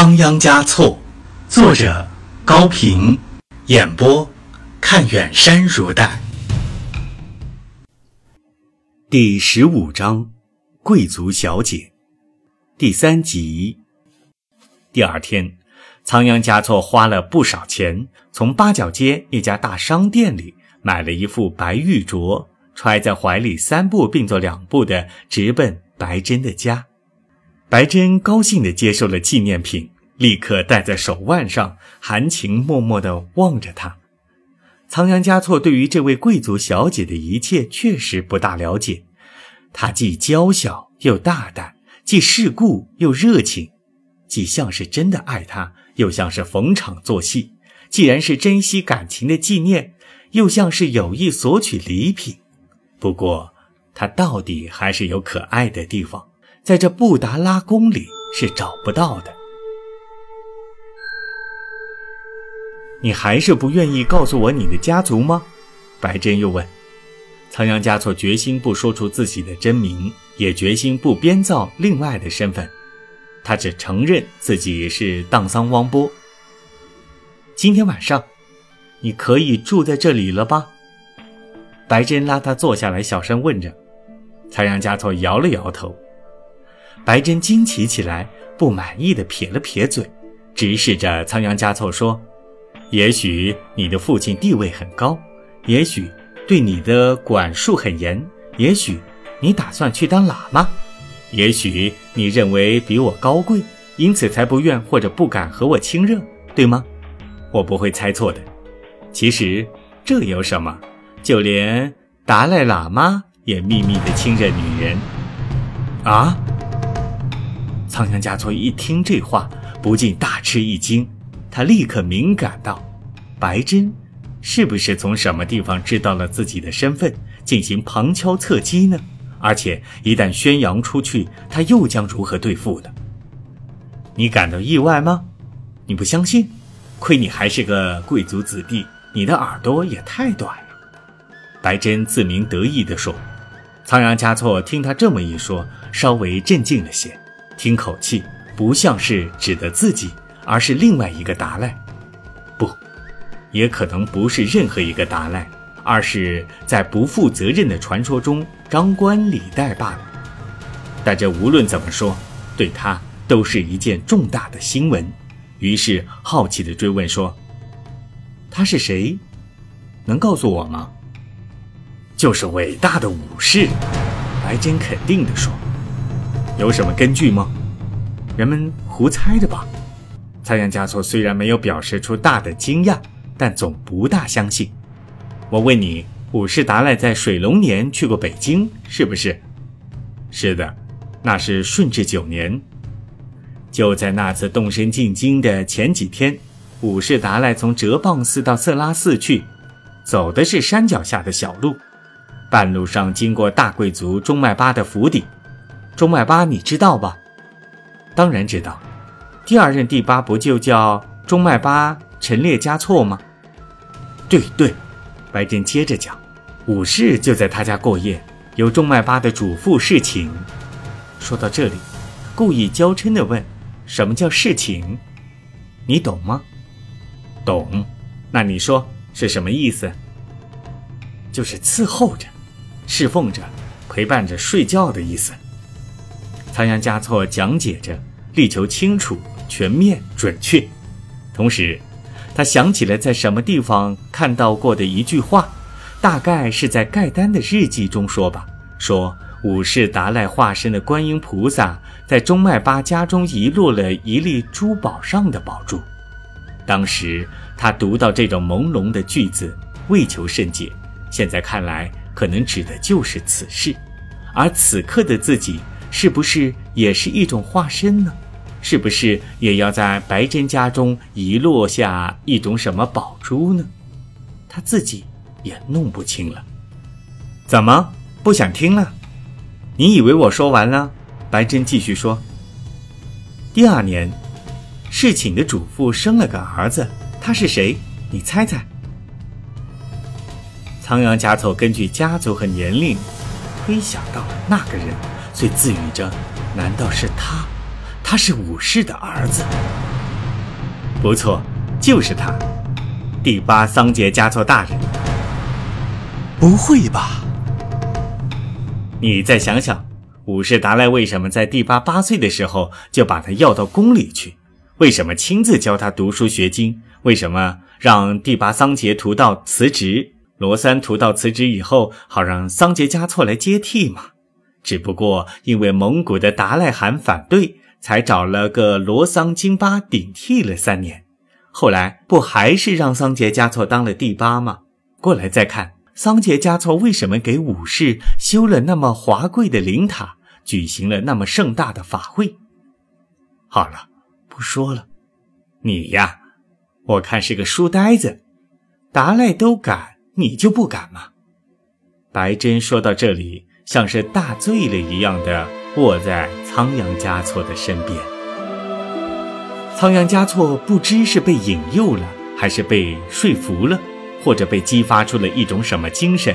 仓央嘉措，作者高平，演播看远山如黛。第十五章，贵族小姐，第三集。第二天，仓央嘉措花了不少钱，从八角街一家大商店里买了一副白玉镯，揣在怀里，三步并作两步的直奔白珍的家。白珍高兴地接受了纪念品，立刻戴在手腕上，含情脉脉地望着她。仓央嘉措对于这位贵族小姐的一切确实不大了解，她既娇小又大胆，既世故又热情，既像是真的爱她，又像是逢场作戏。既然是珍惜感情的纪念，又像是有意索取礼品。不过，她到底还是有可爱的地方。在这布达拉宫里是找不到的。你还是不愿意告诉我你的家族吗？白珍又问。仓央嘉措决心不说出自己的真名，也决心不编造另外的身份。他只承认自己是荡桑汪波。今天晚上，你可以住在这里了吧？白珍拉他坐下来，小声问着。仓央嘉措摇了摇头。白珍惊奇起来，不满意的撇了撇嘴，直视着仓央嘉措说：“也许你的父亲地位很高，也许对你的管束很严，也许你打算去当喇嘛，也许你认为比我高贵，因此才不愿或者不敢和我亲热，对吗？我不会猜错的。其实这有什么？就连达赖喇嘛也秘密的亲热女人，啊？”仓央嘉措一听这话，不禁大吃一惊。他立刻敏感到，白珍是不是从什么地方知道了自己的身份，进行旁敲侧击呢？而且一旦宣扬出去，他又将如何对付呢？你感到意外吗？你不相信？亏你还是个贵族子弟，你的耳朵也太短了。白珍自鸣得意地说。仓央嘉措听他这么一说，稍微镇静了些。听口气，不像是指的自己，而是另外一个达赖。不，也可能不是任何一个达赖，而是在不负责任的传说中张冠李戴罢了。但这无论怎么说，对他都是一件重大的新闻。于是好奇地追问说：“他是谁？能告诉我吗？”就是伟大的武士。白珍肯定地说。有什么根据吗？人们胡猜的吧。仓央嘉措虽然没有表示出大的惊讶，但总不大相信。我问你，五世达赖在水龙年去过北京，是不是？是的，那是顺治九年。就在那次动身进京的前几天，五世达赖从哲蚌寺到色拉寺去，走的是山脚下的小路，半路上经过大贵族中麦巴的府邸。中麦巴你知道吧？当然知道。第二任第八不就叫中麦巴陈列加措吗？对对，白珍接着讲，武士就在他家过夜，由中麦巴的主妇侍寝。说到这里，故意娇嗔地问：“什么叫侍寝？你懂吗？”懂。那你说是什么意思？就是伺候着、侍奉着、陪伴着睡觉的意思。仓央嘉措讲解着，力求清楚、全面、准确。同时，他想起了在什么地方看到过的一句话，大概是在盖丹的日记中说吧：说五世达赖化身的观音菩萨在中麦巴家中遗落了一粒珠宝上的宝珠。当时他读到这种朦胧的句子，未求甚解。现在看来，可能指的就是此事，而此刻的自己。是不是也是一种化身呢？是不是也要在白珍家中遗落下一种什么宝珠呢？他自己也弄不清了。怎么不想听了？你以为我说完了？白珍继续说。第二年，侍寝的主妇生了个儿子，他是谁？你猜猜。仓央嘉措根据家族和年龄，推想到了那个人。遂自语着：“难道是他？他是武士的儿子？”不错，就是他，第八桑杰嘉措大人。不会吧？你再想想，武士达赖为什么在第八八岁的时候就把他要到宫里去？为什么亲自教他读书学经？为什么让第八桑杰图道辞职？罗三图道辞职以后，好让桑杰嘉措来接替嘛？只不过因为蒙古的达赖汗反对，才找了个罗桑金巴顶替了三年。后来不还是让桑杰嘉措当了第八吗？过来再看。桑杰嘉措为什么给武士修了那么华贵的灵塔，举行了那么盛大的法会？好了，不说了。你呀，我看是个书呆子。达赖都敢，你就不敢吗？白珍说到这里，像是大醉了一样的卧在仓央嘉措的身边。仓央嘉措不知是被引诱了，还是被说服了。或者被激发出了一种什么精神，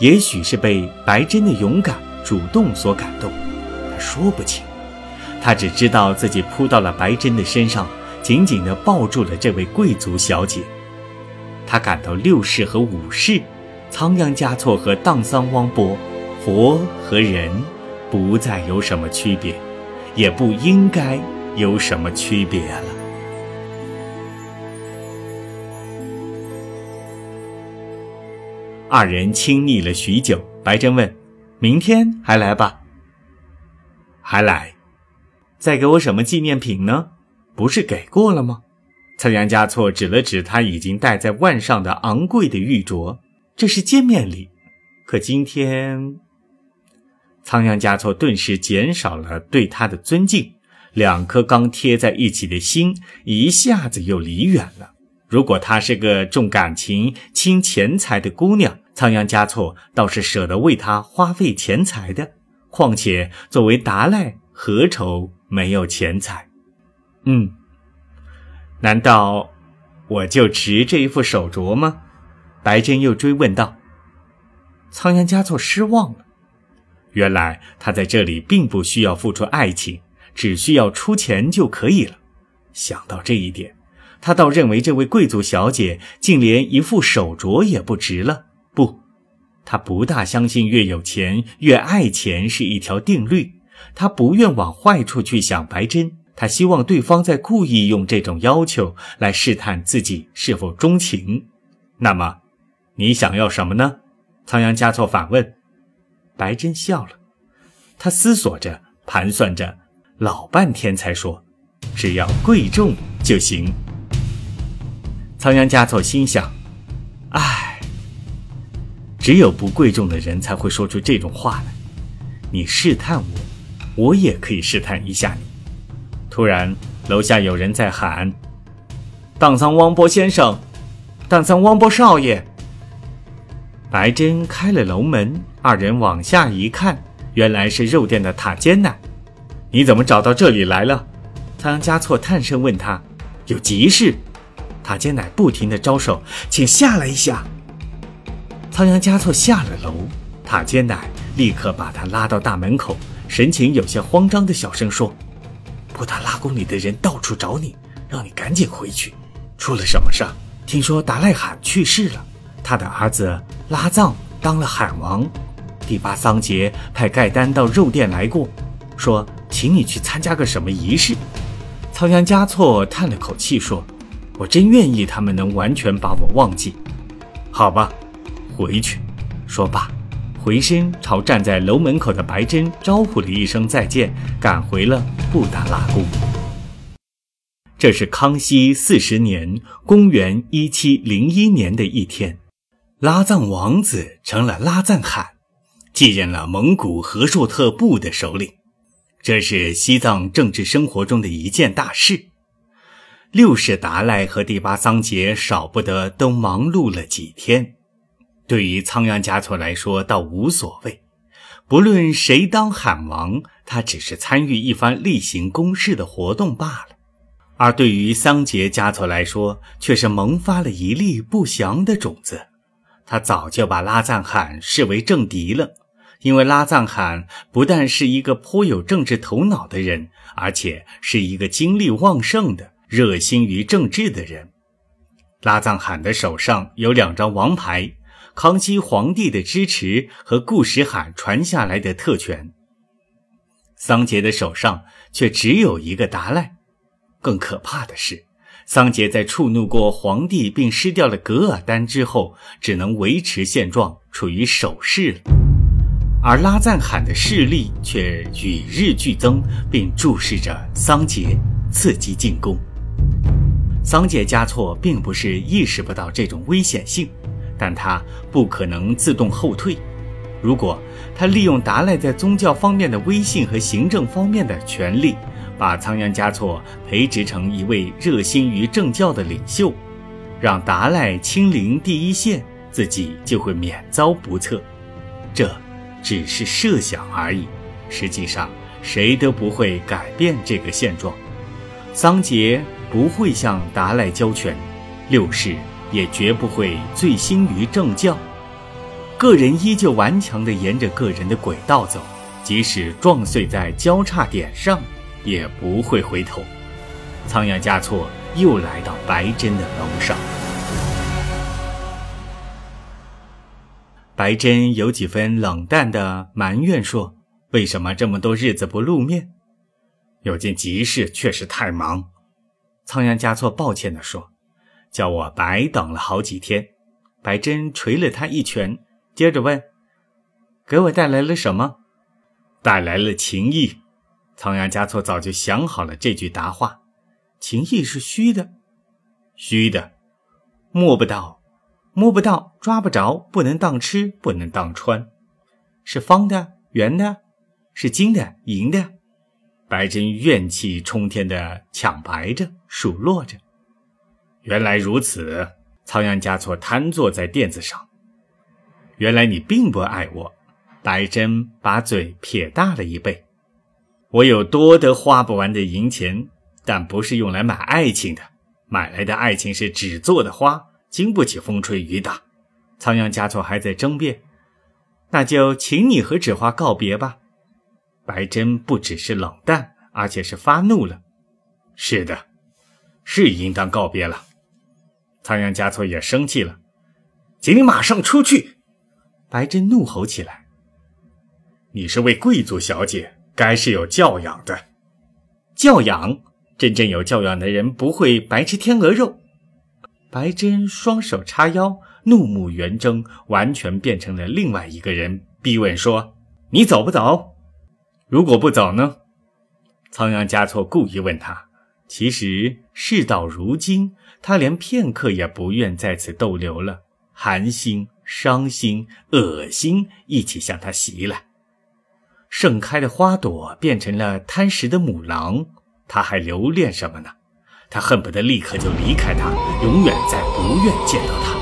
也许是被白珍的勇敢、主动所感动，他说不清。他只知道自己扑到了白珍的身上，紧紧地抱住了这位贵族小姐。他感到六世和五世，仓央嘉措和荡桑汪波，佛和人，不再有什么区别，也不应该有什么区别了。二人亲昵了许久，白珍问：“明天还来吧？”“还来，再给我什么纪念品呢？不是给过了吗？”仓央嘉措指了指他已经戴在腕上的昂贵的玉镯，“这是见面礼。可今天……”仓央嘉措顿时减少了对他的尊敬，两颗刚贴在一起的心一下子又离远了。如果她是个重感情、轻钱财的姑娘，仓央嘉措倒是舍得为她花费钱财的。况且作为达赖，何愁没有钱财？嗯，难道我就值这一副手镯吗？白珍又追问道。仓央嘉措失望了。原来他在这里并不需要付出爱情，只需要出钱就可以了。想到这一点。他倒认为这位贵族小姐竟连一副手镯也不值了。不，他不大相信越有钱越爱钱是一条定律。他不愿往坏处去想。白珍，他希望对方在故意用这种要求来试探自己是否钟情。那么，你想要什么呢？仓央嘉措反问。白珍笑了，他思索着，盘算着，老半天才说：“只要贵重就行。”仓央嘉措心想：“唉，只有不贵重的人才会说出这种话来。你试探我，我也可以试探一下你。”突然，楼下有人在喊：“荡桑汪波先生，荡桑汪波少爷。”白珍开了楼门，二人往下一看，原来是肉店的塔尖奶。你怎么找到这里来了？仓央嘉措探声问他：“有急事？”塔尖乃不停地招手，请下来一下。仓央嘉措下了楼，塔尖乃立刻把他拉到大门口，神情有些慌张的小声说：“布达拉宫里的人到处找你，让你赶紧回去。出了什么事？听说达赖罕去世了，他的儿子拉藏当了罕王。第八桑杰派盖丹到肉店来过，说请你去参加个什么仪式。”仓央嘉措叹了口气说。我真愿意他们能完全把我忘记，好吧，回去。说罢，回身朝站在楼门口的白珍招呼了一声再见，赶回了布达拉宫。这是康熙四十年（公元一七零一年）的一天，拉藏王子成了拉藏汗，继任了蒙古和硕特部的首领。这是西藏政治生活中的一件大事。六世达赖和第八桑杰少不得都忙碌了几天，对于仓央嘉措来说倒无所谓，不论谁当罕王，他只是参与一番例行公事的活动罢了。而对于桑杰嘉措来说，却是萌发了一粒不祥的种子，他早就把拉赞罕视为政敌了，因为拉赞罕不但是一个颇有政治头脑的人，而且是一个精力旺盛的。热心于政治的人。拉藏罕的手上有两张王牌：康熙皇帝的支持和固始罕传下来的特权。桑杰的手上却只有一个达赖。更可怕的是，桑杰在触怒过皇帝并失掉了噶尔丹之后，只能维持现状，处于守势了。而拉赞罕的势力却与日俱增，并注视着桑杰，伺机进攻。桑杰嘉措并不是意识不到这种危险性，但他不可能自动后退。如果他利用达赖在宗教方面的威信和行政方面的权力，把仓央嘉措培植成一位热心于政教的领袖，让达赖亲临第一线，自己就会免遭不测。这只是设想而已，实际上谁都不会改变这个现状。桑杰不会向达赖交权，六世也绝不会醉心于政教。个人依旧顽强地沿着个人的轨道走，即使撞碎在交叉点上，也不会回头。仓央嘉措又来到白珍的楼上，白珍有几分冷淡的埋怨说：“为什么这么多日子不露面？有件急事，确实太忙。”仓央嘉措抱歉地说：“叫我白等了好几天。”白珍捶了他一拳。接着问：“给我带来了什么？”带来了情谊。仓央嘉措早就想好了这句答话：“情谊是虚的，虚的，摸不到，摸不到，抓不着，不能当吃，不能当穿，是方的，圆的，是金的，银的。”白珍怨气冲天的抢白着，数落着：“原来如此。”仓央嘉措瘫坐在垫子上。原来你并不爱我，白珍把嘴撇大了一倍。我有多得花不完的银钱，但不是用来买爱情的。买来的爱情是纸做的花，经不起风吹雨打。仓央嘉措还在争辩，那就请你和纸花告别吧。白珍不只是冷淡，而且是发怒了。是的，是应当告别了。仓央嘉措也生气了，请你马上出去。白珍怒吼起来：“你是位贵族小姐，该是有教养的。教养，真正有教养的人不会白吃天鹅肉。”白珍双手叉腰，怒目圆睁，完全变成了另外一个人，逼问说：“你走不走？如果不走呢？”仓央嘉措故意问他。其实事到如今，他连片刻也不愿在此逗留了，寒心。伤心、恶心一起向他袭来，盛开的花朵变成了贪食的母狼，他还留恋什么呢？他恨不得立刻就离开他，永远再不愿见到他。